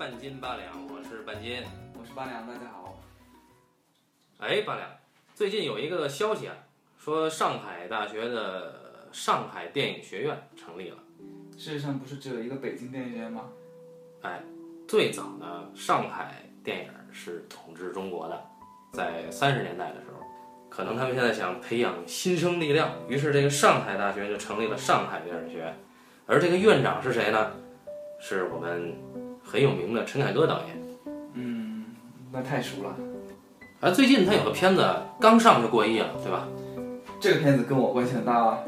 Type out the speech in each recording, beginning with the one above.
半斤八两，我是半斤。我是八两，大家好。哎，八两，最近有一个消息啊，说上海大学的上海电影学院成立了。世界上不是只有一个北京电影学院吗？哎，最早呢，上海电影是统治中国的，在三十年代的时候，可能他们现在想培养新生力量，于是这个上海大学就成立了上海电影学院。而这个院长是谁呢？是我们很有名的陈凯歌导演。嗯，那太熟了。而最近他有个片子刚上就过亿了，对吧？这个片子跟我关系很大啊。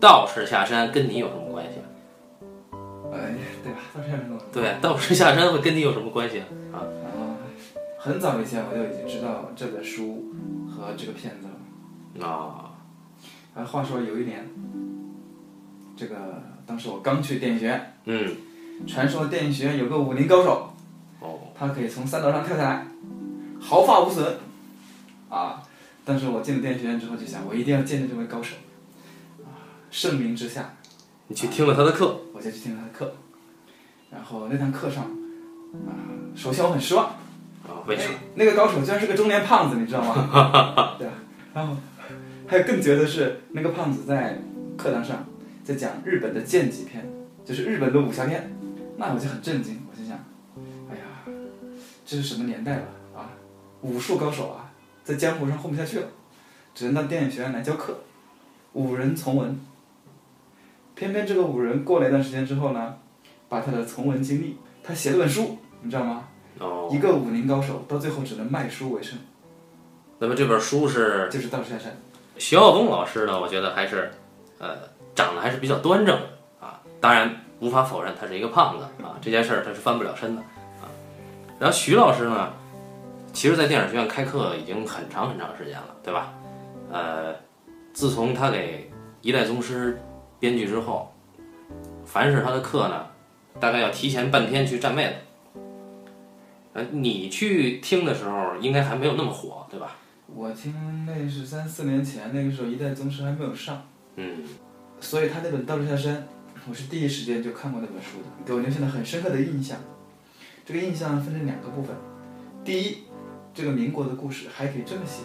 道士下山跟你有什么关系？哎，对吧？道士下山。对，道士下山会跟你有什么关系啊？啊，很早以前我就已经知道这本书和这个片子了。啊，啊，话说有一年，这个当时我刚去电影学院，嗯，传说电影学院有个武林高手，哦，他可以从三楼上跳下来，毫发无损。啊，但是我进了电影学院之后就想，我一定要见见这位高手。啊，盛名之下，你去听了他的课，我就去听他的课。然后那堂课上，啊，首先我很失望，啊，为什么？哎那个高手居然是个中年胖子，你知道吗？对啊。然后还有更绝的是，那个胖子在课堂上在讲日本的剑戟片，就是日本的武侠片，那我就很震惊，我就想，哎呀，这是什么年代了啊？武术高手啊，在江湖上混不下去了，只能到电影学院来教课，五人从文。偏偏这个五人过了一段时间之后呢，把他的从文经历，他写了本书，你知道吗？哦，一个武林高手到最后只能卖书为生，那么这本书是就是道士下山。徐浩东老师呢？我觉得还是，呃，长得还是比较端正的啊。当然，无法否认他是一个胖子啊，这件事儿他是翻不了身的啊。然后徐老师呢，其实，在电影学院开课已经很长很长时间了，对吧？呃，自从他给《一代宗师》编剧之后，凡是他的课呢，大概要提前半天去占位子。呃，你去听的时候，应该还没有那么火，对吧？我听那是三四年前，那个时候一代宗师还没有上，嗯，所以他那本《道士下山》，我是第一时间就看过那本书的，给我留下了很深刻的印象。这个印象分成两个部分，第一，这个民国的故事还可以这么写；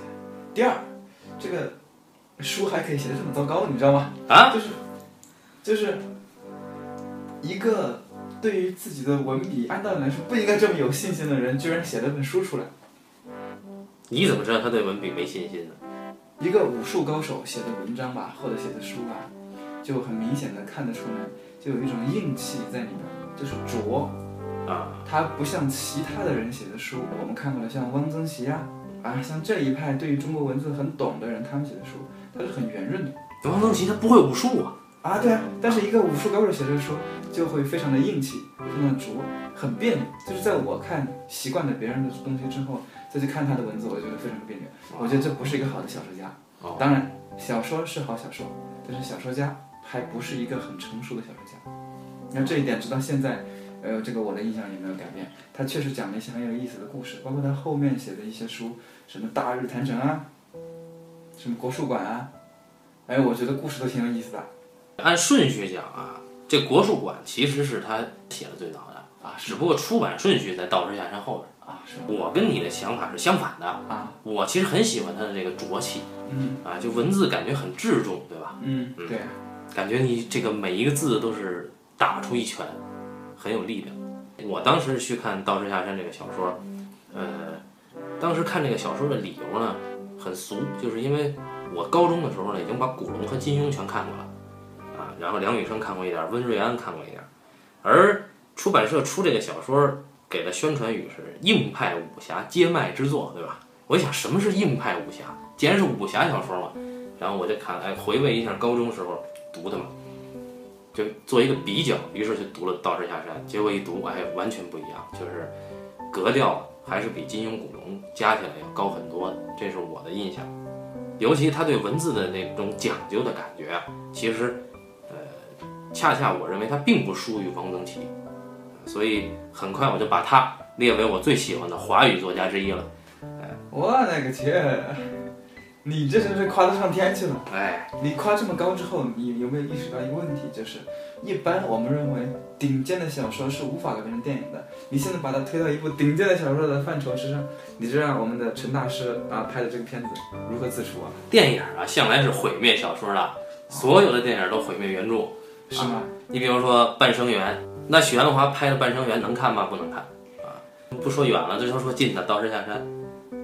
第二，这个书还可以写的这么糟糕，你知道吗？啊，就是就是一个对于自己的文笔按道理来说不应该这么有信心的人，居然写了本书出来。你怎么知道他对文笔没信心呢？一个武术高手写的文章吧，或者写的书吧，就很明显的看得出来，就有一种硬气在里边，就是拙。啊，他不像其他的人写的书，我们看过的像汪曾祺啊，啊，像这一派对于中国文字很懂的人，他们写的书，它是很圆润的。汪曾祺他不会武术啊。啊，对啊，但是一个武术高手写的书就会非常的硬气，非常的拙，很别扭。就是在我看习惯了别人的东西之后，再去看他的文字，我觉得非常的别扭。我觉得这不是一个好的小说家。哦，当然，小说是好小说，但是小说家还不是一个很成熟的小说家。那这一点直到现在，呃，这个我的印象也没有改变。他确实讲了一些很有意思的故事，包括他后面写的一些书，什么《大日坛城》啊，什么《国术馆》啊，哎，我觉得故事都挺有意思的按顺序讲啊，这国术馆其实是他写的最早的，啊，只不过出版顺序在《道士下山》后边。啊，是？我跟你的想法是相反的，啊，我其实很喜欢他的这个浊气嗯啊，就文字感觉很质重，对吧？嗯，嗯对，感觉你这个每一个字都是打出一拳，很有力量。我当时去看《道士下山》这个小说，呃，当时看这个小说的理由呢很俗，就是因为我高中的时候呢已经把古龙和金庸全看过了，啊，然后梁羽生看过一点，温瑞安看过一点，而出版社出这个小说给的宣传语是硬派武侠接脉之作，对吧？我想什么是硬派武侠？既然是武侠小说嘛，然后我就看，哎，回味一下高中时候读的嘛。就做一个比较，于是就读了《道士下山》，结果一读，哎，完全不一样，就是格调还是比金庸、古龙加起来要高很多的，这是我的印象。尤其他对文字的那种讲究的感觉啊，其实，呃，恰恰我认为他并不输于汪曾祺，所以很快我就把他列为我最喜欢的华语作家之一了。我勒个去！你这真是夸得上天去了。哎，你夸这么高之后，你有没有意识到一个问题？就是一般我们认为顶尖的小说是无法改编成电影的。你现在把它推到一部顶尖的小说的范畴之上，你就让我们的陈大师啊拍的这个片子如何自处啊？电影啊，向来是毁灭小说的，所有的电影都毁灭原著。是吗？你比如说《半生缘》，那许鞍华拍的《半生缘》能看吗？不能看啊！不说远了，就说说近的《道士下山》。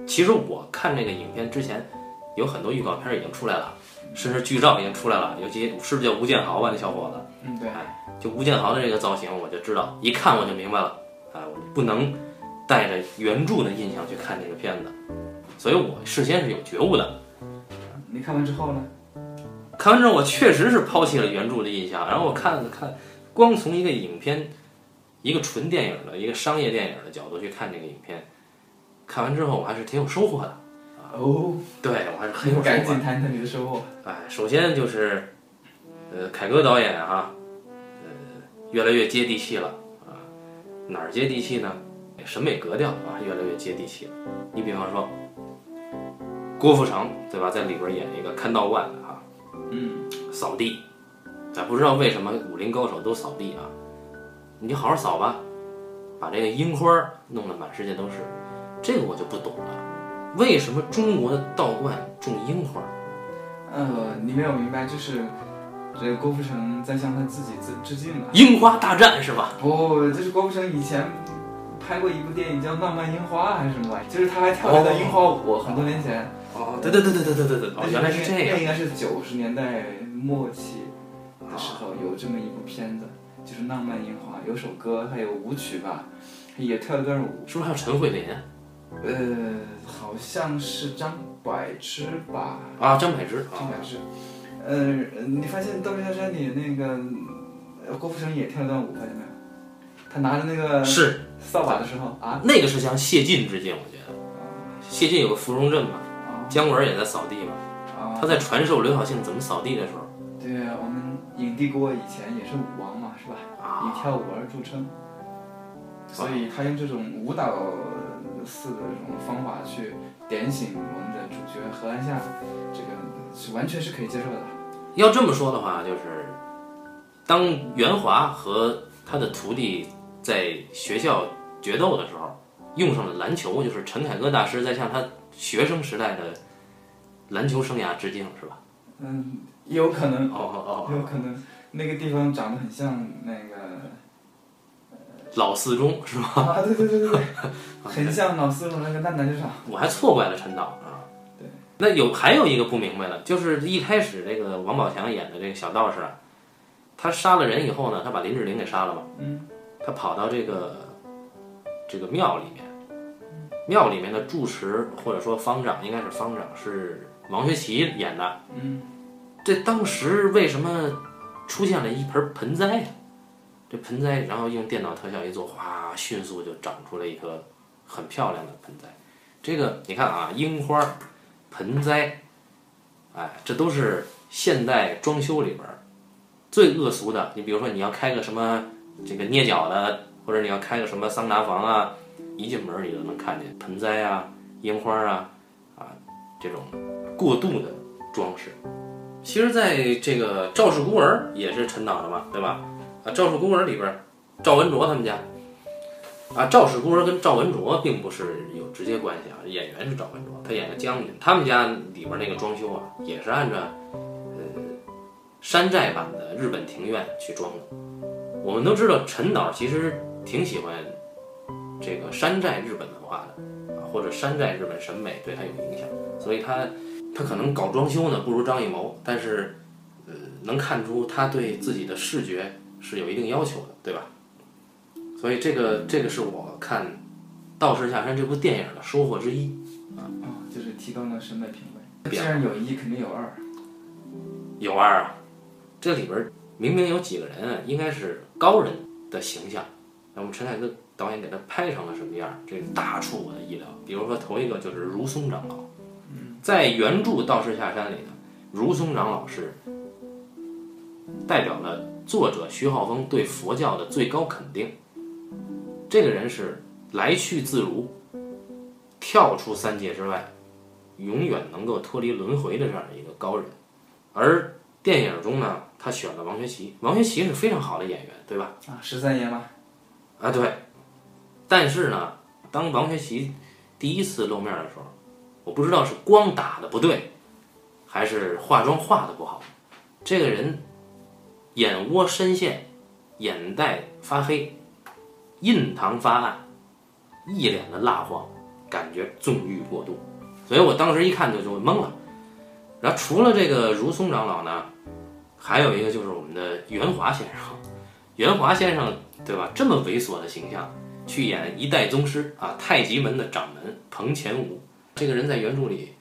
其实我看这个影片之前，有很多预告片已经出来了，甚至剧照已经出来了。尤其是不是叫吴建豪吧？那小伙子，嗯，对。就吴建豪的这个造型，我就知道，一看我就明白了。啊，我不能带着原著的印象去看这个片子，所以我事先是有觉悟的。你看完之后呢？看完之后，我确实是抛弃了原著的印象，然后我看了看，光从一个影片，一个纯电影的一个商业电影的角度去看这个影片，看完之后我还是挺有收获的。哦，对我还是很有收获。赶紧谈谈你的收获。哎，首先就是，呃，凯歌导演哈，呃，越来越接地气了啊。哪儿接地气呢？审美格调啊，越来越接地气了。你比方说，郭富城对吧，在里边演一个看道观的哈。嗯，扫地，咱不知道为什么武林高手都扫地啊？你就好好扫吧，把这个樱花弄得满世界都是，这个我就不懂了，为什么中国的道观种樱花？呃，你没有明白，就是这个郭富城在向他自己致致敬了。樱花大战是吧？不，就是郭富城以前拍过一部电影叫《浪漫樱花》还是什么玩意？就是他还跳了个樱花舞，很多年前。哦，对对对对对对对对，哦，原来是这样。那应该是九十年代末期的时候有这么一部片子，就是《浪漫樱花》，有首歌，还有舞曲吧，也跳了段舞。是不是还有陈慧琳？呃，好像是张柏芝吧。啊，张柏芝，张柏芝。呃，你发现《斗士下山》里那个郭富城也跳了段舞，发现没有？他拿着那个是扫把的时候啊，那个是向谢晋致敬，我觉得。谢晋有个芙蓉镇嘛。姜文也在扫地嘛，他在传授刘晓庆怎么扫地的时候。对啊，我们影帝郭以前也是舞王嘛，是吧？以跳舞而著称，所以他用这种舞蹈式的这种方法去点醒我们的主角何安夏，这个是完全是可以接受的。要这么说的话，就是当袁华和他的徒弟在学校决斗的时候，用上了篮球，就是陈凯歌大师在向他。学生时代的篮球生涯致敬是吧？嗯，有可能哦哦哦，有可能那个地方长得很像那个老四中是吧？啊，对对对对对，很像老四路那个男篮球场。我还错怪了陈导啊。对。那有还有一个不明白的，就是一开始这个王宝强演的这个小道士，他杀了人以后呢，他把林志玲给杀了嘛？嗯。他跑到这个这个庙里面。庙里面的住持或者说方丈，应该是方丈，是王学圻演的。嗯，这当时为什么出现了一盆盆栽呀？这盆栽，然后用电脑特效一做，哗，迅速就长出了一棵很漂亮的盆栽。这个你看啊，樱花、盆栽，哎，这都是现代装修里边最恶俗的。你比如说，你要开个什么这个捏脚的，或者你要开个什么桑拿房啊。一进门你就能看见盆栽啊、樱花啊，啊，这种过度的装饰。其实，在这个《赵氏孤儿》也是陈导的嘛，对吧？啊，《赵氏孤儿》里边，赵文卓他们家，啊，《赵氏孤儿》跟赵文卓并不是有直接关系啊，演员是赵文卓，他演个将军。他们家里边那个装修啊，也是按照呃山寨版的日本庭院去装的。我们都知道，陈导其实挺喜欢。这个山寨日本文化的啊，或者山寨日本审美对他有影响，所以他他可能搞装修呢不如张艺谋，但是呃能看出他对自己的视觉是有一定要求的，对吧？所以这个这个是我看《道士下山》这部电影的收获之一啊啊，就是提高了审美品味。既然有一，肯定有二。有二啊，这里边明明有几个人应该是高人的形象，那么陈凯歌。导演给他拍成了什么样？这大出我的意料。比如说，头一个就是如松长老，在原著《道士下山》里呢，如松长老是代表了作者徐浩峰对佛教的最高肯定。这个人是来去自如，跳出三界之外，永远能够脱离轮回的这样的一个高人。而电影中呢，他选了王学圻，王学圻是非常好的演员，对吧？啊，十三爷嘛，啊，对。但是呢，当王学圻第一次露面的时候，我不知道是光打的不对，还是化妆化的不好。这个人眼窝深陷，眼袋发黑，印堂发暗，一脸的蜡黄，感觉纵欲过度。所以我当时一看就就懵了。然后除了这个如松长老呢，还有一个就是我们的袁华先生。袁华先生对吧？这么猥琐的形象。去演一代宗师啊，太极门的掌门彭乾武。这个人在原著里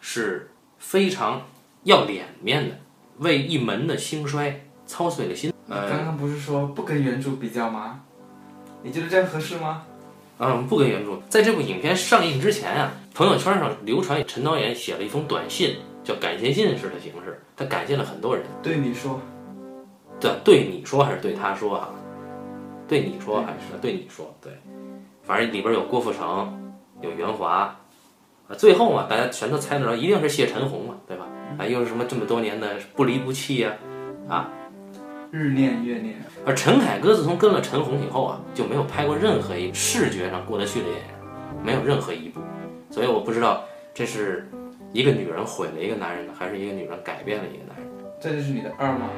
是非常要脸面的，为一门的兴衰操碎了心。呃，刚刚不是说不跟原著比较吗？你觉得这样合适吗？嗯，不跟原著。在这部影片上映之前啊，朋友圈上流传陈导演写了一封短信，叫感谢信式的形式，他感谢了很多人。对你说，对，对你说还是对他说啊？对你说还是对你说？对，反正里边有郭富城，有袁华，啊，最后嘛，大家全都猜得着，一定是谢陈红嘛，对吧？啊，又是什么这么多年的不离不弃呀，啊，日念月念。而陈凯歌自从跟了陈红以后啊，就没有拍过任何一视觉上过得去的电影，没有任何一部，所以我不知道这是一个女人毁了一个男人呢，还是一个女人改变了一个男人。这就是你的二吗？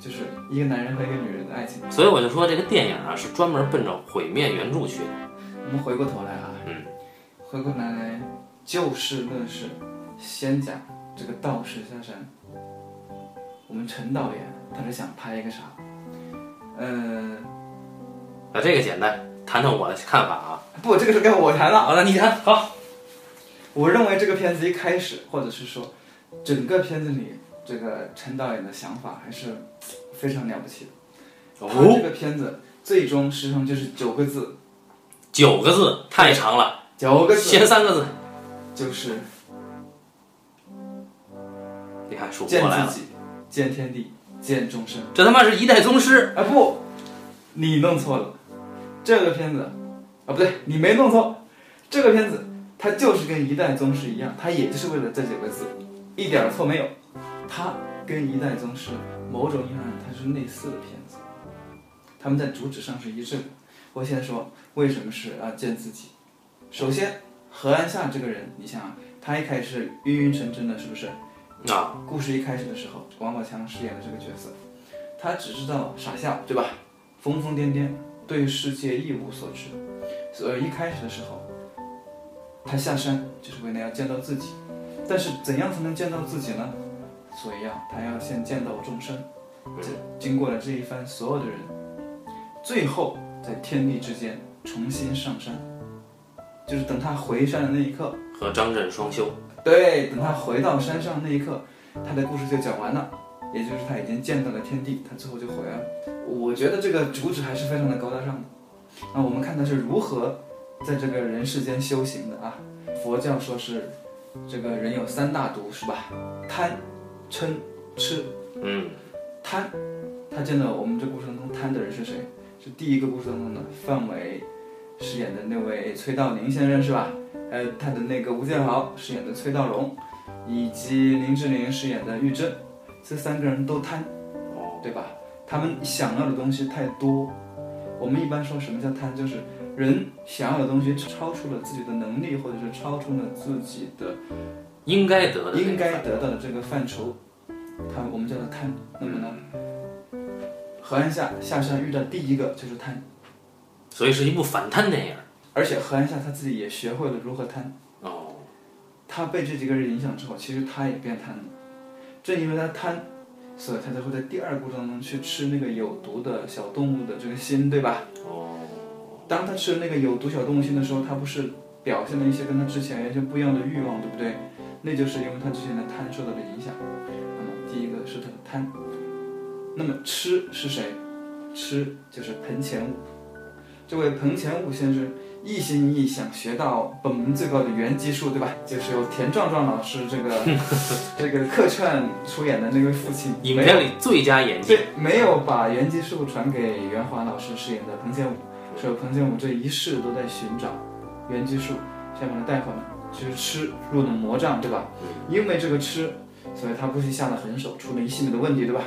就是一个男人和一个女人的爱情，所以我就说这个电影啊是专门奔着毁灭原著去的。我们回过头来啊，嗯，回过头来就事论事，先讲这个道士下山。我们陈导演他是想拍一个啥？嗯，啊，这个简单，谈谈我的看法啊。不，这个是该我谈了。好了你谈。好，我认为这个片子一开始，或者是说整个片子里。这个陈导演的想法还是非常了不起的。他这个片子最终实际上就是九个字，九个字太长了，九个字，写三个字，就是你看数见过来自己，见天地，见众生。这他妈是一代宗师啊！不，你弄错了。这个片子啊，不对，你没弄错。这个片子它就是跟一代宗师一样，它也就是为了这几个字，一点错没有。它跟《一代宗师》某种意义上它是类似的片子，他们在主旨上是一致的。我先说为什么是啊见自己。首先，何安夏这个人，你想他一开始晕晕沉沉的，是不是？啊。故事一开始的时候，王宝强饰演的这个角色，他只知道傻笑，对吧？疯疯癫癫，对世界一无所知。所以一开始的时候，他下山就是为了要见到自己。但是怎样才能见到自己呢？所以要他要先见到众生，这经过了这一番所有的人，最后在天地之间重新上山，就是等他回山的那一刻，和张震双修。对，等他回到山上那一刻，他的故事就讲完了，也就是他已经见到了天地，他最后就回来了。我觉得这个主旨还是非常的高大上的。那我们看他是如何在这个人世间修行的啊？佛教说是这个人有三大毒，是吧？贪。嗔痴，嗯，贪，他见到我们这故事当中贪的人是谁？是第一个故事当中的范伟饰演的那位崔道宁先生是吧？呃，他的那个吴建豪饰演的崔道荣，以及林志玲饰演的玉珍，这三个人都贪，对吧？他们想要的东西太多。我们一般说什么叫贪？就是人想要的东西超出了自己的能力，或者是超出了自己的。应该得的，应该得到的这个范畴，他我们叫做贪。那么呢，何安下下山遇到第一个就是贪，所以是一部反贪电影。而且何安夏他自己也学会了如何贪。哦。他被这几个人影响之后，其实他也变贪了。正因为他贪，所以他才会在第二部当中去吃那个有毒的小动物的这个心，对吧？哦。当他吃了那个有毒小动物心的时候，他不是表现了一些跟他之前完全不一样的欲望，对不对？那就是因为他之前的贪受到了影响。那么第一个是他的贪。那么吃是谁？吃就是彭乾武。这位彭乾武先生一心一意想学到本门最高的元基术，对吧？就是由田壮壮老师这个 这个客串出演的那位父亲。影片里最佳演技。对，没有把元基术传给袁华老师饰演的彭建武，所以彭建武这一世都在寻找元基术，想把他带回来。就是吃入了魔障，对吧？因为这个吃，所以他不惜下了狠手，出了一系列的问题，对吧？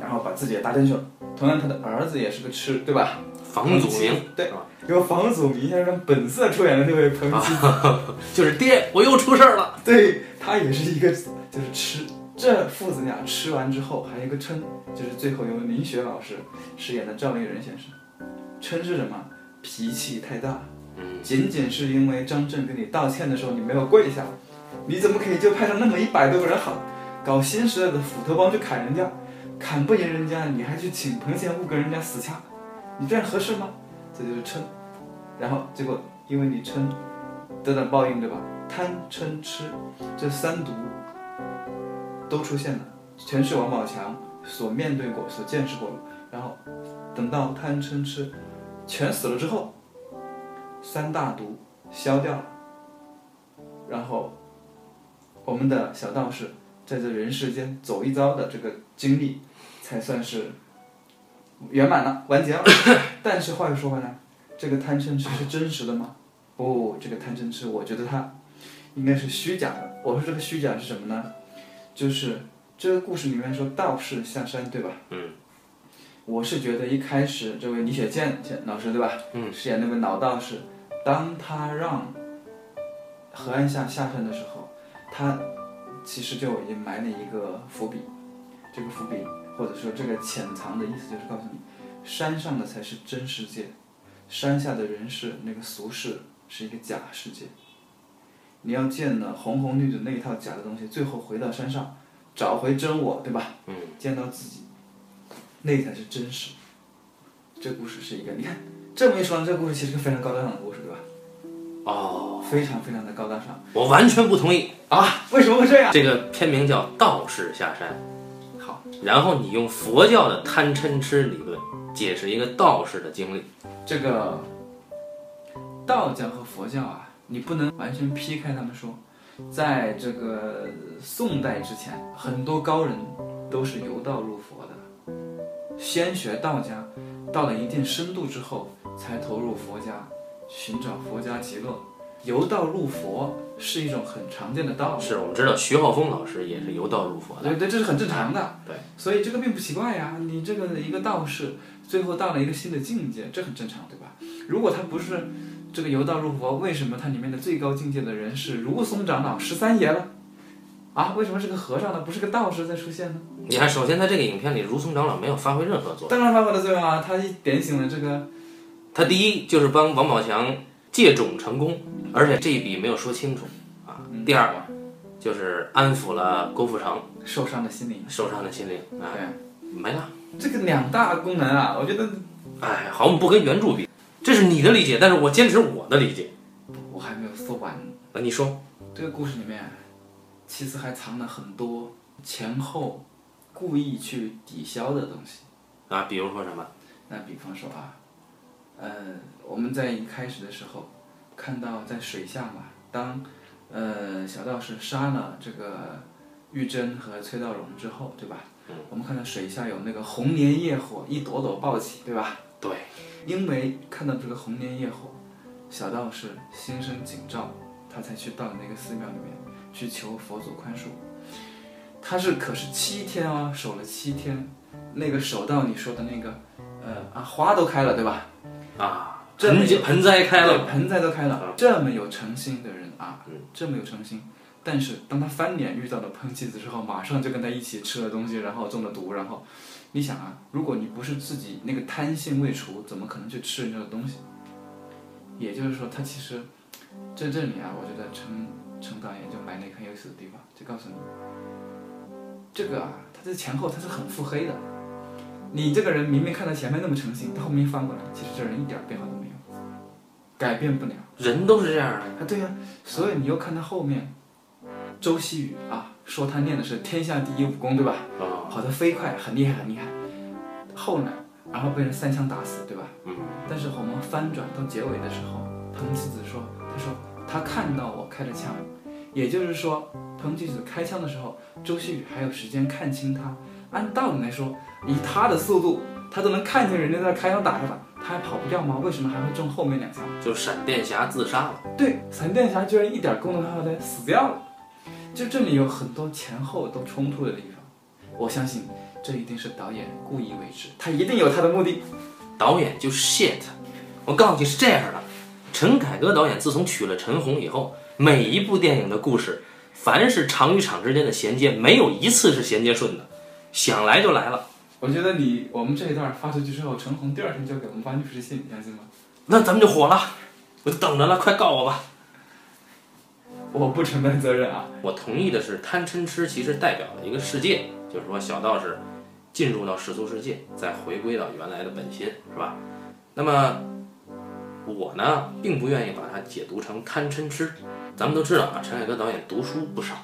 然后把自己也搭进去了。同样，他的儿子也是个吃，对吧？房祖名，对，由房祖名先生本色出演的那位彭妻子，就是爹，我又出事儿了。对他也是一个，就是吃。这父子俩吃完之后，还有一个嗔，就是最后由林雪老师饰演的赵丽人先生。嗔是什么？脾气太大。仅仅是因为张震跟你道歉的时候你没有跪下，你怎么可以就派上那么一百多个人好，搞新时代的斧头帮去砍人家，砍不赢人家你还去请彭贤悟跟人家死掐，你这样合适吗？这就是嗔。然后结果因为你嗔，得到报应对吧？贪嗔痴这三毒都出现了，全是王宝强所面对过、所见识过的。然后等到贪嗔痴全死了之后。三大毒消掉了，然后我们的小道士在这人世间走一遭的这个经历，才算是圆满了、完结了。但是话又说回来，这个贪嗔痴是真实的吗？不，这个贪嗔痴，我觉得它应该是虚假的。我说这个虚假是什么呢？就是这个故事里面说道士下山，对吧？嗯。我是觉得一开始这位李雪健老师，对吧？嗯。饰演那位老道士。当他让何安夏下山的时候，他其实就已经埋了一个伏笔。这个伏笔或者说这个潜藏的意思就是告诉你，山上的才是真世界，山下的人世那个俗世是一个假世界。你要见了红红绿绿那一套假的东西，最后回到山上，找回真我，对吧？嗯。见到自己，那才是真实。这故事是一个，你看。这么一说，这故事其实是个非常高大上的故事，对吧？哦，非常非常的高大上。我完全不同意啊！为什么会这样？这个片名叫《道士下山》。然后你用佛教的贪嗔痴理论解释一个道士的经历。这个道教和佛教啊，你不能完全劈开他们说。在这个宋代之前，很多高人都是由道入佛的，先学道家。到了一定深度之后，才投入佛家，寻找佛家极乐。由道入佛是一种很常见的道。是我们知道徐浩峰老师也是由道入佛的。对对，这是很正常的。对，所以这个并不奇怪呀。你这个一个道士，最后到了一个新的境界，这很正常，对吧？如果他不是这个由道入佛，为什么他里面的最高境界的人是如松长老十三爷了？啊，为什么是个和尚呢？不是个道士在出现呢？你看，首先在这个影片里，如松长老没有发挥任何作用。当然发挥了作用啊！他点醒了这个，他第一就是帮王宝强借种成功，而且这一笔没有说清楚啊。第二，就是安抚了郭富城受伤的心灵，受伤的心灵啊，没了。这个两大功能啊，我觉得，哎，好，我们不跟原著比，这是你的理解，但是我坚持我的理解。我还没有说完，那你说，这个故事里面。其实还藏了很多前后故意去抵消的东西啊，比如说什么？那比方说啊，呃，我们在一开始的时候看到在水下嘛，当呃小道士杀了这个玉珍和崔道荣之后，对吧？嗯。我们看到水下有那个红莲业火一朵朵爆起，对吧？对。因为看到这个红莲业火，小道士心生警兆，他才去到那个寺庙里面。去求佛祖宽恕，他是可是七天啊，守了七天，那个守到你说的那个，呃啊花都开了对吧？啊，盆盆栽开了，盆栽都开了，这么有诚心的人啊，这么有诚心，但是当他翻脸遇到了喷妻子之后，马上就跟他一起吃了东西，然后中了毒，然后你想啊，如果你不是自己那个贪性未除，怎么可能去吃人家的东西？也就是说，他其实在这里啊，我觉得陈。陈导演就埋了一个很有意思的地方，就告诉你，这个啊，他这前后他是很腹黑的。你这个人明明看到前面那么诚心，他后面翻过来，其实这人一点变化都没有，改变不了。人都是这样的啊，对呀。所以你又看他后面，周希宇啊，说他练的是天下第一武功，对吧？啊。跑得飞快，很厉害，很厉害。后来，然后被人三枪打死，对吧？嗯。但是我们翻转到结尾的时候，彭妻子说，他说。他看到我开了枪，也就是说，彭吉子开枪的时候，周希宇还有时间看清他。按道理来说，以他的速度，他都能看见人家在开枪打他了，他还跑不掉吗？为什么还会中后面两枪？就闪电侠自杀了。对，闪电侠居然一点功能都没有的死掉了。就这里有很多前后都冲突的地方，我相信这一定是导演故意为之，他一定有他的目的。导演就是 shit，我告诉你是这样的，陈凯歌导演自从娶了陈红以后，每一部电影的故事，凡是场与场之间的衔接，没有一次是衔接顺的，想来就来了。我觉得你我们这一段发出去之后，陈红第二天就给我们发律师信，你相信吗？那咱们就火了，我就等着了，快告我吧！我不承担责任啊。我同意的是，贪嗔痴其实代表了一个世界，就是说小道士进入到世俗世界，再回归到原来的本心，是吧？那么我呢，并不愿意把它解读成贪嗔痴。咱们都知道啊，陈凯歌导演读书不少，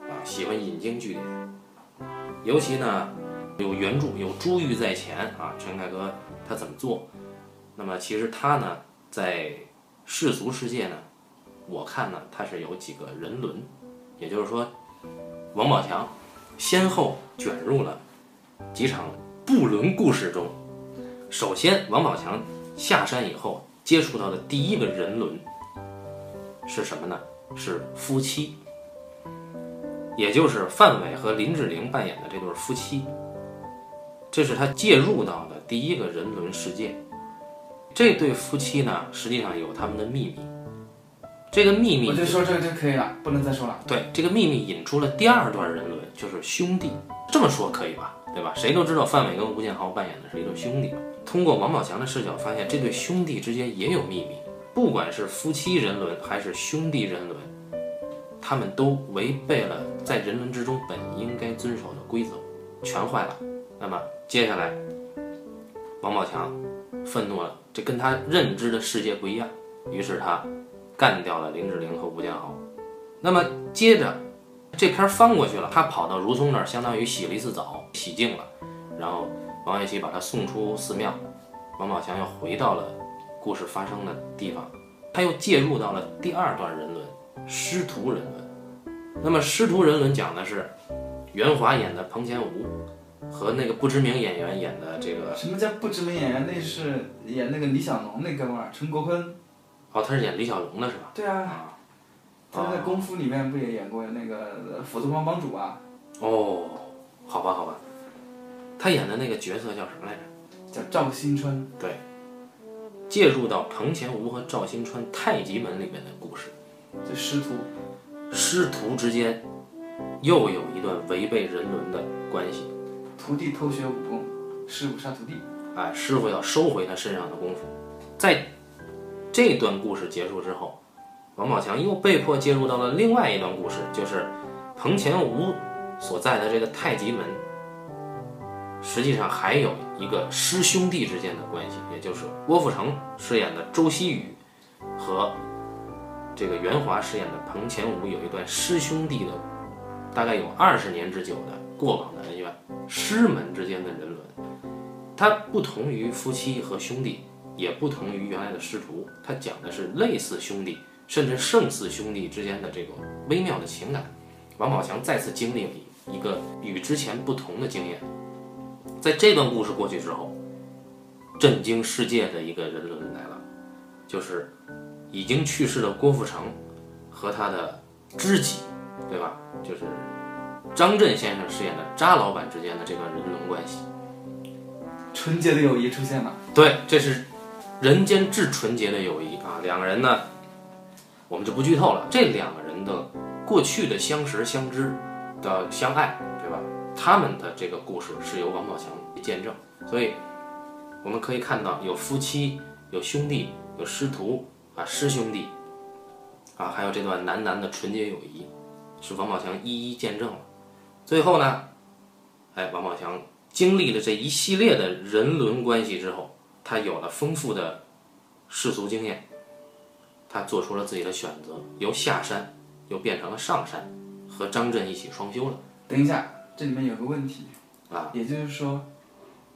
啊，喜欢引经据典，尤其呢有原著有珠玉在前啊，陈凯歌他怎么做？那么其实他呢，在世俗世界呢。我看呢，他是有几个人伦，也就是说，王宝强先后卷入了几场不伦故事中。首先，王宝强下山以后接触到的第一个人伦是什么呢？是夫妻，也就是范伟和林志玲扮演的这对夫妻。这是他介入到的第一个人伦事件。这对夫妻呢，实际上有他们的秘密。这个秘密，我就说这个就可以了，不能再说了。对，这个秘密引出了第二段人伦，就是兄弟。这么说可以吧？对吧？谁都知道范伟跟吴建豪扮演的是一对兄弟。通过王宝强的视角，发现这对兄弟之间也有秘密。不管是夫妻人伦还是兄弟人伦，他们都违背了在人伦之中本应该遵守的规则，全坏了。那么接下来，王宝强愤怒了，这跟他认知的世界不一样，于是他。干掉了林志玲和吴建豪，那么接着这篇翻过去了，他跑到如松那儿，相当于洗了一次澡，洗净了，然后王岳熙把他送出寺庙，王宝强又回到了故事发生的地方，他又介入到了第二段人伦，师徒人伦。那么师徒人伦讲的是袁华演的彭前吾和那个不知名演员演的这个什么叫不知名演员？那是演那个李小龙那哥们儿陈国坤。哦，他是演李小龙的是吧？对啊，他在《功夫》里面不也演过那个斧头帮帮主啊？哦，好吧，好吧，他演的那个角色叫什么来着？叫赵新川。对，介入到彭前吴和赵新川太极门里面的故事，这师徒，师徒之间又有一段违背人伦的关系。徒弟偷学武功，师傅杀徒弟。哎，师傅要收回他身上的功夫，在。这段故事结束之后，王宝强又被迫介入到了另外一段故事，就是彭前吴所在的这个太极门，实际上还有一个师兄弟之间的关系，也就是郭富城饰演的周希宇和这个袁华饰演的彭前吴有一段师兄弟的，大概有二十年之久的过往的恩怨，师门之间的人伦，它不同于夫妻和兄弟。也不同于原来的师徒，它讲的是类似兄弟，甚至胜似兄弟之间的这种微妙的情感。王宝强再次经历了一个与之前不同的经验，在这段故事过去之后，震惊世界的一个人伦来了，就是已经去世的郭富城和他的知己，对吧？就是张震先生饰演的渣老板之间的这段人伦关系，纯洁的友谊出现了。对，这是。人间至纯洁的友谊啊，两个人呢，我们就不剧透了。这两个人的过去的相识、相知的相爱，对吧？他们的这个故事是由王宝强见证，所以我们可以看到有夫妻、有兄弟、有师徒啊，师兄弟啊，还有这段男男的纯洁友谊，是王宝强一一见证了。最后呢，哎，王宝强经历了这一系列的人伦关系之后。他有了丰富的世俗经验，他做出了自己的选择，由下山又变成了上山，和张震一起双修了。等一下，这里面有个问题啊，也就是说，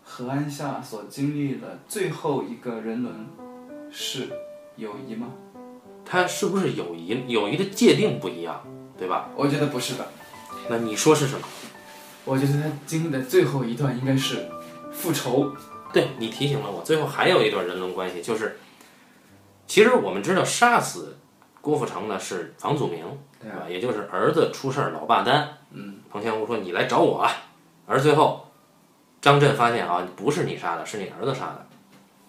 何安夏所经历的最后一个人伦是友谊吗？他是不是友谊？友谊的界定不一样，对吧？我觉得不是的。那你说是什么？我觉得他经历的最后一段应该是复仇。对你提醒了我，最后还有一段人伦关系，就是其实我们知道杀死郭富城的是房祖名，对吧？也就是儿子出事儿，老爸担。嗯，彭天吴说你来找我啊，而最后张震发现啊，不是你杀的，是你儿子杀的。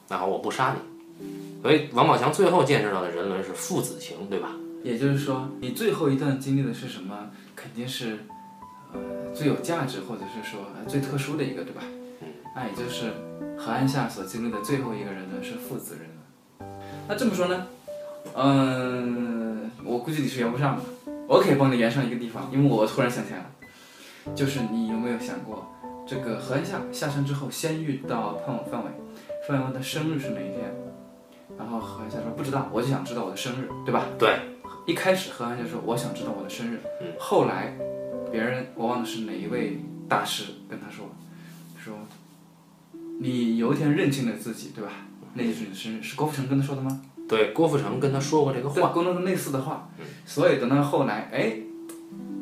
那好，我不杀你。所以王宝强最后见识到的人伦是父子情，对吧？也就是说，你最后一段经历的是什么？肯定是呃最有价值，或者是说呃最特殊的一个，对吧？嗯。那也就是何安夏所经历的最后一个人呢是负责人伦。那这么说呢？嗯，我估计你是圆不上的。我可以帮你圆上一个地方，因为我突然想起来了，就是你有没有想过，这个何安夏下山之后，先遇到范范伟，范伟问他生日是哪一天，然后何安夏说不知道，我就想知道我的生日，对吧？对。一开始何安就说我想知道我的生日，嗯后来别人我忘了是哪一位大师跟他说，说你有一天认清了自己，对吧？那就是你的生日，是郭富城跟他说的吗？对，郭富城跟他说过这个对，话。跟他说类似的话嗯，所以等到后来，哎，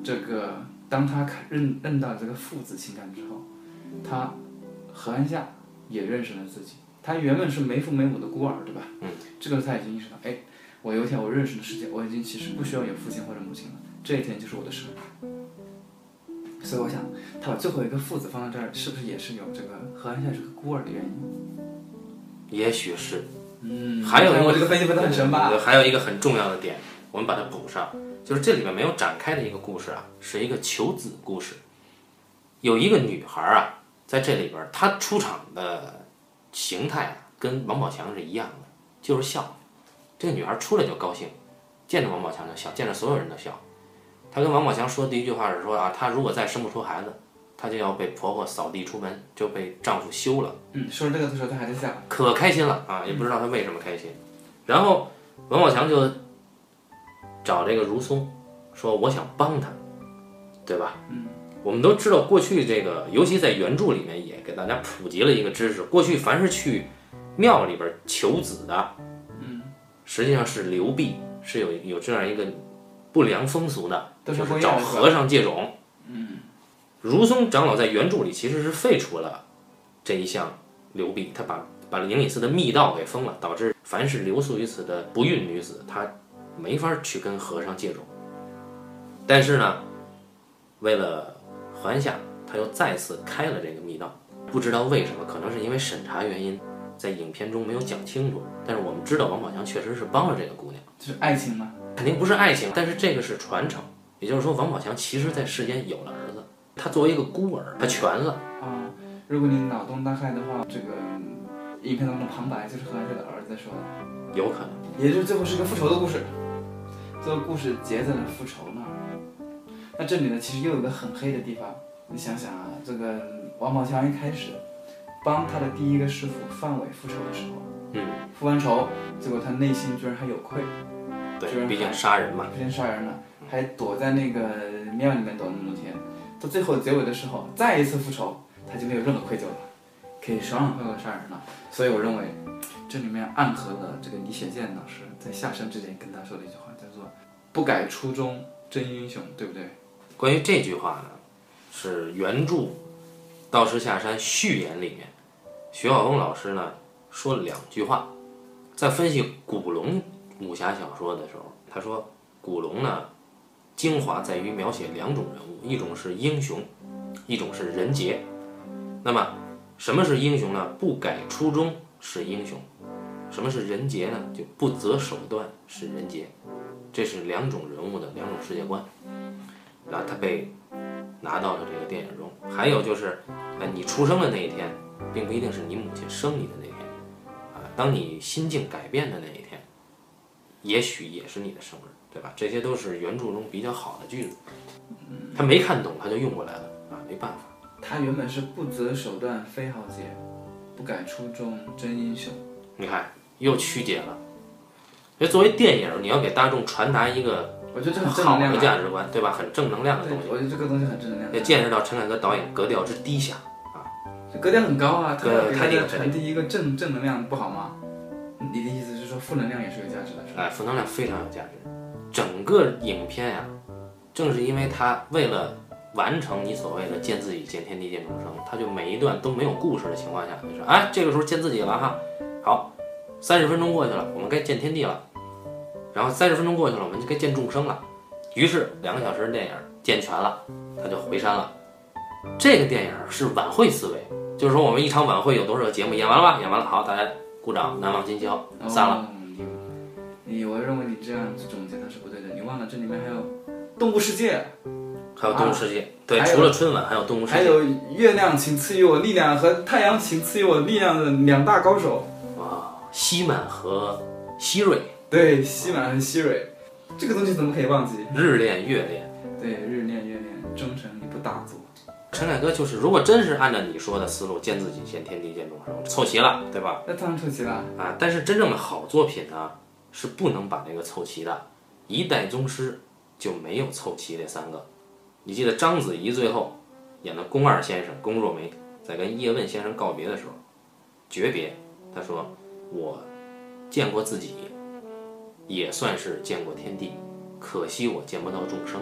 这个当他看认认到这个父子情感之后，他何安夏也认识了自己。他原本是没父没母的孤儿，对吧？嗯。这个他已经意识到，哎，我有一天我认识的世界，我已经其实不需要有父亲或者母亲了，这一天就是我的生日。所以我想，他把最后一个父子放在这儿，是不是也是有这个何安夏是个孤儿的原因？也许是。嗯还有一个我这个分析分得很深吧？还有一个很重要的点，我们把它补上，就是这里面没有展开的一个故事啊，是一个求子故事。有一个女孩啊，在这里边儿，她出场的形态啊，跟王宝强是一样的，就是笑。这个女孩出来就高兴，见着王宝强就笑，见着所有人都笑。她跟王宝强说的第一句话是说啊，她如果再生不出孩子，她就要被婆婆扫地出门，就被丈夫休了。嗯，说这个的时候她还在笑。可开心了啊，也不知道她为什么开心。然后王宝强就找这个如松说：“我想帮她，对吧？”嗯，我们都知道，过去这个，尤其在原著里面也给大家普及了一个知识：过去凡是去庙里边求子的，嗯，实际上是流避，是有有这样一个不良风俗的，就是找和尚借种。嗯，如松长老在原著里其实是废除了这一项流避，他把把灵隐寺的密道给封了，导致凡是留宿于此的不孕女子，她没法去跟和尚借种。但是呢，为了何安夏，他又再次开了这个密道，不知道为什么，可能是因为审查原因，在影片中没有讲清楚。但是我们知道王宝强确实是帮了这个姑娘，就是爱情吗。肯定不是爱情，但是这个是传承，也就是说王宝强其实在世间有了儿子，他作为一个孤儿，他全了。啊，如果你脑洞大开的话，这个影片当中的旁白就是何安夏的儿子说的，有可能，也就是最后是个复仇的故事，最后故事结在了复仇那儿。那这里呢，其实又有个很黑的地方，你想想啊，这个王宝强一开始帮他的第一个师傅范伟复仇的时候，嗯，复完仇，结果他内心居然还有愧，居对，然毕竟杀人嘛，毕竟杀人了，还躲在那个庙里面躲那么多天，到最后结尾的时候再一次复仇，他就没有任何愧疚了，可以爽爽快快杀人了。所以我认为这里面暗合了这个李雪健老师在下山之前跟他说的一句话，叫做“不改初衷真英雄”，对不对？关于这句话呢，是原著《道士下山》序言里面，徐晓峰老师呢说了两句话，在分析古龙武侠小说的时候，他说古龙呢精华在于描写两种人物，一种是英雄，一种是人杰。那么什么是英雄呢？不改初衷是英雄。什么是人杰呢？就不择手段是人杰。这是两种人物的两种世界观。然后他被拿到了这个电影中。还有就是，呃，你出生的那一天，并不一定是你母亲生你的那天，啊，当你心境改变的那一天，也许也是你的生日，对吧？这些都是原著中比较好的句子。他没看懂，他就用过来了啊，没办法。他原本是不择手段非豪杰，不改初衷真英雄。你看，又曲解了。所以作为电影，你要给大众传达一个我觉得这很正好的能量啊。价值观，对吧？很正能量的东，西，我觉得这个东西很正能量。也见识到陈凯歌导演格调之低下。啊格调很高啊，他要给大家对太厉害传递一个正正能量，不好吗？你的意思是说负能量也是有价值的，是吧？哎，负能量非常有价值。整个影片呀、正是因为他为了完成你所谓的见自己、见天地、见众生，他就每一段都没有故事的情况下，就是哎，这个时候见自己了哈，好，三十分钟过去了，我们该见天地了，然后三十分钟过去了，我们就该见众生了，于是两个小时的电影见全了，他就回山了。这个电影是晚会思维，就是说我们一场晚会有多少个节目演完了吧？演完了，好，大家鼓掌，难忘今宵，散了。哦你你我认为你这样子总结它是不对的，你忘了这里面还有动物世界，还有动物世界，对，除了春晚，还有动物世界。还有月亮请赐予我力量和太阳请赐予我力量的两大高手。哇，西满和希瑞，对，西满和西蕊，这个东西怎么可以忘记？日练月练。对，日练月练，终成一部大作。陈凯歌就是，如果真是按照你说的思路，见自己、见天地、见众生，凑齐了，对吧？那当然凑齐了。啊，但是真正的好作品呢，是不能把那个凑齐的。一代宗师就没有凑齐这三个。你记得章子怡最后演的宫二先生宫若梅，在跟叶问先生告别的时候，诀别，他说：“我见过自己，也算是见过天地，可惜我见不到众生。”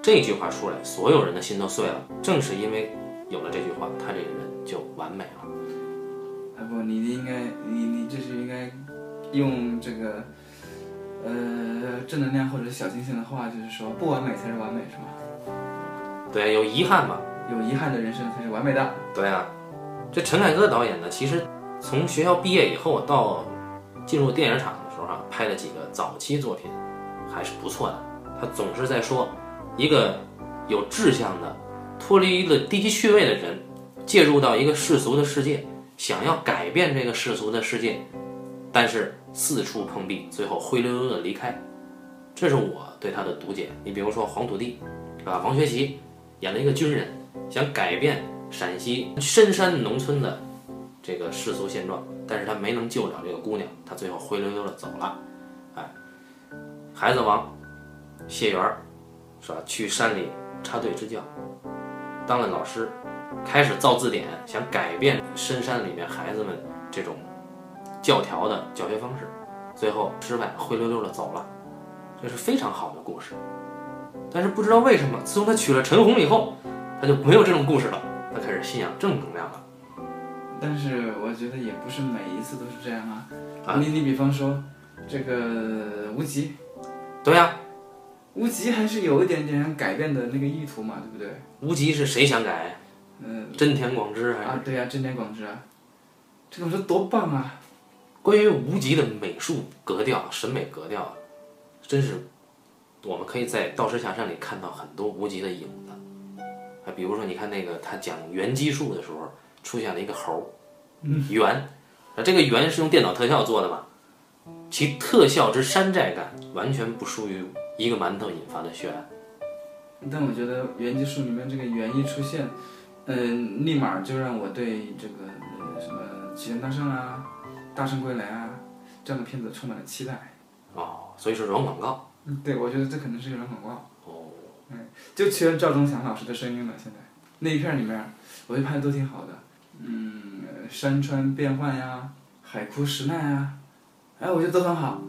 这句话出来，所有人的心都碎了。正是因为有了这句话，他这个人就完美了。啊不，你应该，你你这是应该用这个呃正能量或者是小清新的话，就是说不完美才是完美，是吗？对，有遗憾嘛？有遗憾的人生才是完美的。对啊，这陈凯歌导演呢，其实从学校毕业以后到进入电影厂拍的几个早期作品还是不错的。他总是在说，一个有志向的、脱离了低级趣味的人，介入到一个世俗的世界，想要改变这个世俗的世界，但是四处碰壁，最后灰溜溜的离开。这是我对他的读解。你比如说《黄土地》，啊，王学圻演了一个军人，想改变陕西深山农村的这个世俗现状，但是他没能救了这个姑娘，他最后灰溜溜的走了。哎，孩子王谢元儿是吧？去山里插队支教，当了老师，开始造字典，想改变深山里面孩子们这种教条的教学方式，最后失败，灰溜溜的走了。这是非常好的故事，但是不知道为什么，自从他娶了陈红以后，他就没有这种故事了，他开始信仰正能量了。但是我觉得也不是每一次都是这样啊。啊你你比方说这个无极，对呀、无极还是有一点点改变的那个意图嘛，对不对？无极是谁想改？嗯、真田广之还是？啊，对呀、真田广之啊，这个说多棒啊！关于无极的美术格调、审美格调，真是我们可以在《道士下山》里看到很多无极的影子。啊，比如说，你看那个他讲原基数的时候，出现了一个猴儿，猿，啊，这个猿是用电脑特效做的嘛，其特效之山寨感完全不输于一个馒头引发的血案。但我觉得原基数里面这个原一出现，嗯、立马就让我对这个、呃、什么《齐天大圣》啊、《大圣归来》啊这样的片子充满了期待。哦，所以是软广告。嗯，对，我觉得这可能是一个软广告。哦，就缺赵忠祥老师的声音了。现在那一片里面，我觉得拍的都挺好的。嗯，山川变幻呀，海枯石烂呀，哎，我觉得都很好。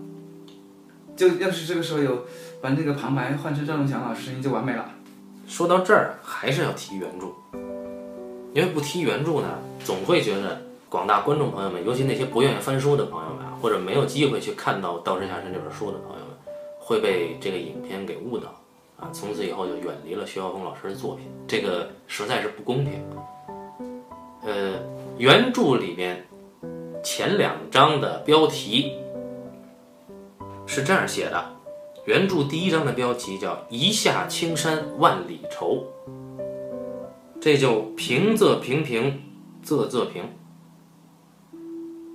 就要是这个时候有把那个旁白换成赵忠祥老师声音，就完美了。说到这儿，还是要提原著，因为不提原著呢，总会觉得广大观众朋友们，尤其那些不愿意翻书的朋友们，或者没有机会去看到《道士下山》这本书的朋友们，会被这个影片给误导啊，从此以后就远离了徐浩峰老师的作品，这个实在是不公平。呃，原著里面前两章的标题是这样写的。原著第一章的标题叫“一下青山万里愁”，这就平仄平平，仄仄平。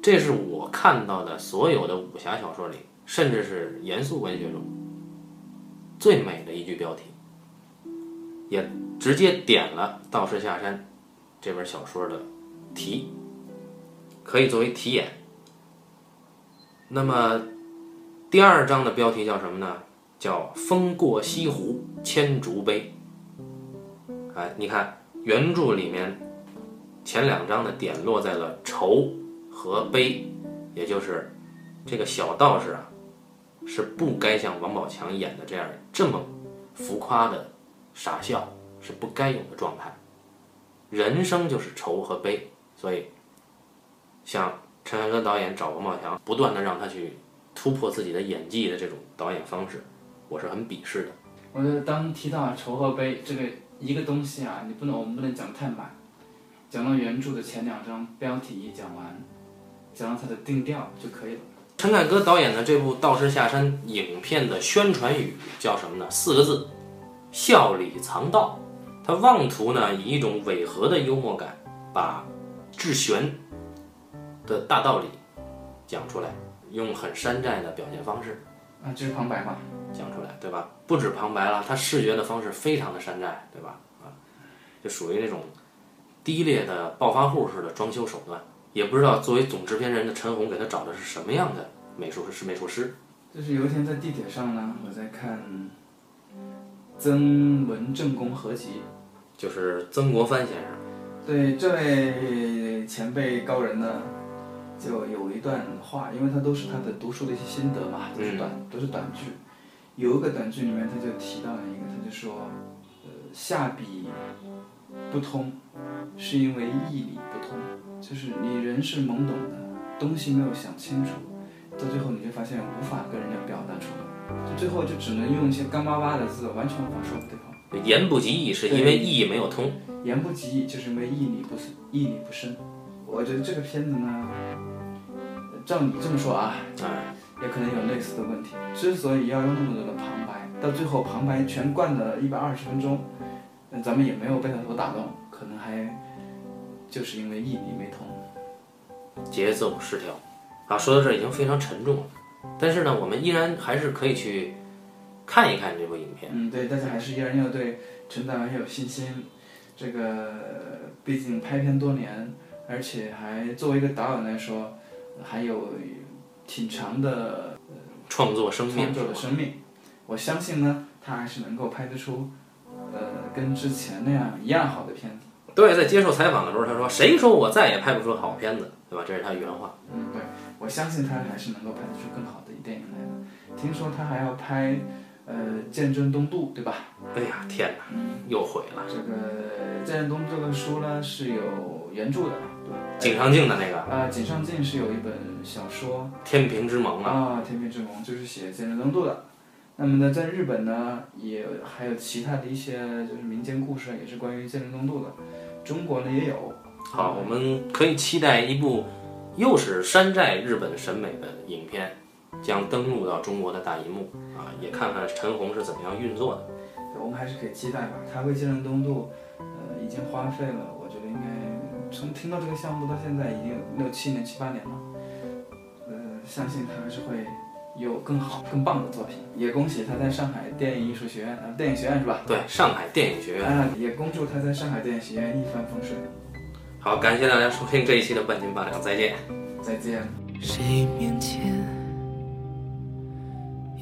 这是我看到的所有的武侠小说里，甚至是严肃文学中最美的一句标题，也直接点了《道士下山》这本小说的题，可以作为题眼。那么第二章的标题叫什么呢？叫“风过西湖千竹悲”。哎，你看原著里面前两章的点落在了愁和悲，也就是这个小道士啊，是不该像王宝强演的这样这么浮夸的傻笑，是不该有的状态。人生就是愁和悲，所以像陈凯歌导演找王宝强，不断的让他去突破自己的演技的这种导演方式，我是很鄙视的。我觉得当提到愁和悲这个一个东西啊，你不能我们不能讲太满，讲到原著的前两章标题一讲完，讲到它的定调就可以了。陈凯歌导演的这部《道士下山》影片的宣传语叫什么呢？四个字：笑里藏道。他妄图呢以一种违和的幽默感，把至玄的大道理讲出来，用很山寨的表现方式啊，这是旁白嘛？讲出来，对吧？不止旁白了，他视觉的方式非常的山寨，对吧？啊，就属于那种低劣的暴发户式的装修手段。也不知道作为总制片人的陈红给他找的是什么样的美术师美术师。就是有一天在地铁上呢，我在看曾文正公合集，就是曾国藩先生。对这位前辈高人呢，就有一段话，因为他都是他的读书的一些心得嘛，都是短都是短句。有一个短句里面他就提到了一个，他就说，呃，下笔不通，是因为义理不通，就是你人是懵懂的，东西没有想清楚，到最后你就发现无法跟人家表达出来，就最后就只能用一些干巴巴的字，完全无法说服对方。言不及义是因为义没有通，言不及义就是因为义理不义理不深。我觉得这个片子呢，照你这么说啊，哎，也可能有类似的问题。之所以要用那么多的旁白，到最后旁白全灌了一百二十分钟，那咱们也没有被他所打动，可能还就是因为义理没通，节奏失调。啊，说到这儿已经非常沉重了，但是呢，我们依然还是可以去看一看这部影片。嗯，对，大家还是依然要对陈导很有信心。这个毕竟拍片多年，而且还作为一个导演来说，还有挺长的创作生命，创作的生命。我相信呢，他还是能够拍得出，呃，跟之前那样一样好的片子。对，在接受采访的时候，他说：“谁说我再也拍不出好片子，对吧？”这是他原话。嗯，对，我相信他还是能够拍得出更好的电影来的。听说他还要拍，呃，《鉴真东渡》，对吧？哎呀，天哪，又毁了。这个《鉴真东渡》这个书呢是有原著的，对吧？井上靖的那个。啊，井上靖是有一本小说《天平之盟》啊。啊，《天平之盟》就是写《鉴真东渡》的。那么呢，在日本呢，也还有其他的一些就是民间故事，也是关于鉴真东渡的。中国呢也有。好，我们可以期待一部又是山寨日本审美的影片，将登陆到中国的大银幕啊！也看看陈红是怎么样运作的。我们还是可以期待吧。他为见证东渡，呃，已经花费了，我觉得应该从听到这个项目到现在已经六七年、七八年了。呃，相信他还是会。有更好、更棒的作品，也恭喜他在上海电影艺术学院啊，电影学院是吧？对，上海电影学院啊，也恭祝他在上海电影学院一帆风顺。好，感谢大家收听这一期的半斤八两，再见，再见。谁面前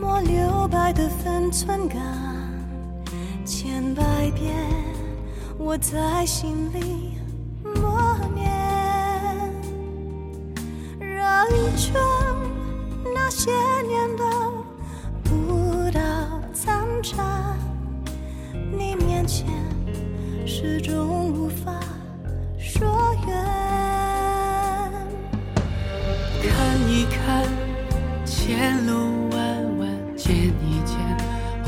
泼墨留白的分寸感，千百遍我在心里默念，绕一圈。那些年的舞蹈残渣，你面前始终无法说远。看一看前路，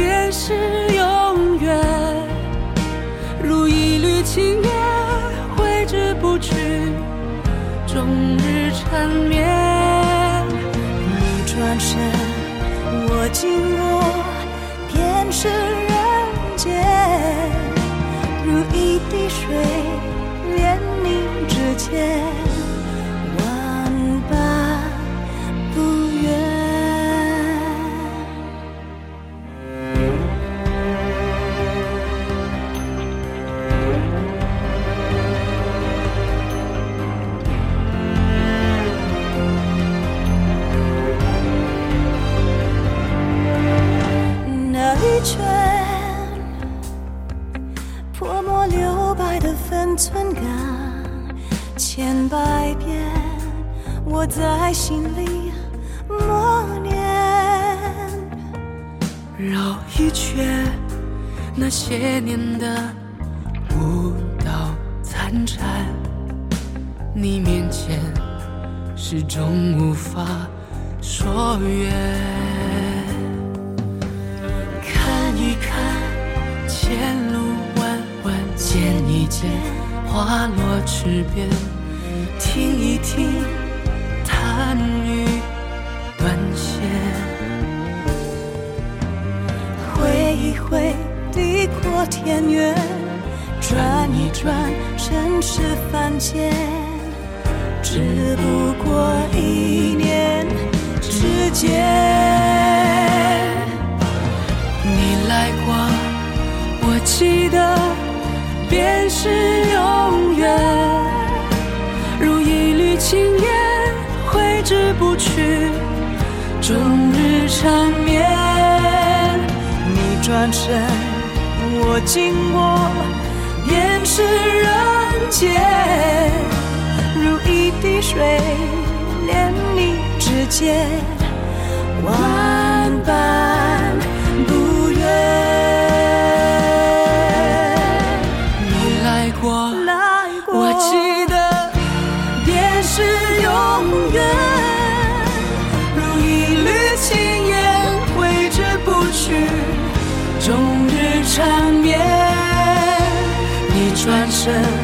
便是永远。如一缕青烟挥之不去，终日缠绵。你转身，我经过，便是人间。如一滴水，连你指尖。在心里默念。绕一圈，那些年的舞蹈残蝉，你面前始终无法说远。看一看前路弯弯，见一见花落池边，听一听地阔天远，转一转，尘世凡间，只不过一念之间。你来过，我记得，便是永远。如一缕青烟，挥之不去，终日缠绵。你转身，我经过，便是人间。如一滴水，连你指尖，万般身